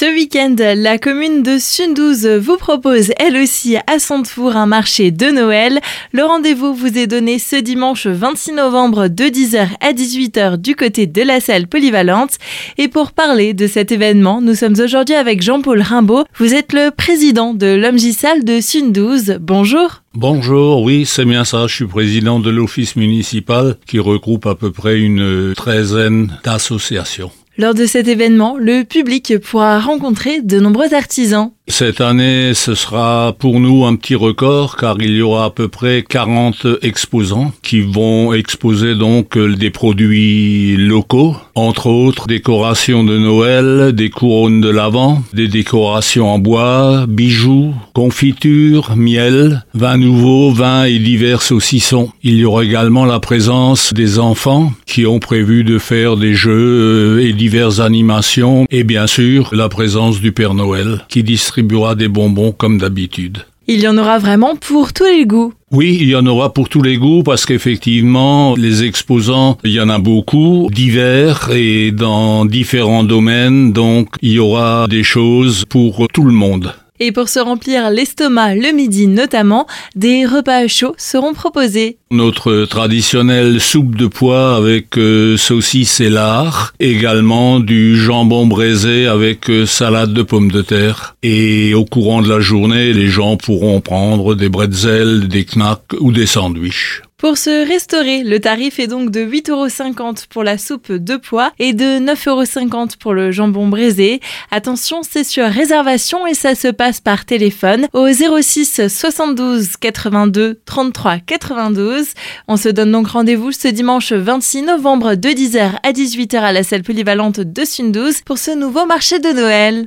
Ce week-end, la commune de Sundouze vous propose elle aussi à son tour un marché de Noël. Le rendez-vous vous est donné ce dimanche 26 novembre de 10h à 18h du côté de la salle polyvalente. Et pour parler de cet événement, nous sommes aujourd'hui avec Jean-Paul Rimbaud. Vous êtes le président de l'OMGISAL de Sundouze. Bonjour. Bonjour, oui, c'est bien ça. Je suis président de l'office municipal qui regroupe à peu près une treizaine d'associations. Lors de cet événement, le public pourra rencontrer de nombreux artisans. Cette année, ce sera pour nous un petit record car il y aura à peu près 40 exposants qui vont exposer donc des produits locaux, entre autres décorations de Noël, des couronnes de l'Avent, des décorations en bois, bijoux, confitures, miel, vins nouveaux, vins et divers saucissons. Il y aura également la présence des enfants qui ont prévu de faire des jeux et diverses animations et bien sûr la présence du Père Noël qui distribue des bonbons comme d'habitude. Il y en aura vraiment pour tous les goûts. Oui, il y en aura pour tous les goûts parce qu'effectivement, les exposants, il y en a beaucoup, divers et dans différents domaines, donc il y aura des choses pour tout le monde. Et pour se remplir l'estomac le midi notamment, des repas chauds seront proposés. Notre traditionnelle soupe de pois avec euh, saucisse et lard, également du jambon braisé avec euh, salade de pommes de terre. Et au courant de la journée, les gens pourront prendre des bretzels, des knacks ou des sandwichs. Pour se restaurer, le tarif est donc de 8,50€ pour la soupe de pois et de 9,50€ pour le jambon braisé. Attention, c'est sur réservation et ça se passe par téléphone au 06 72 82 33 92. On se donne donc rendez-vous ce dimanche 26 novembre de 10h à 18h à la salle polyvalente de Sundouze pour ce nouveau marché de Noël.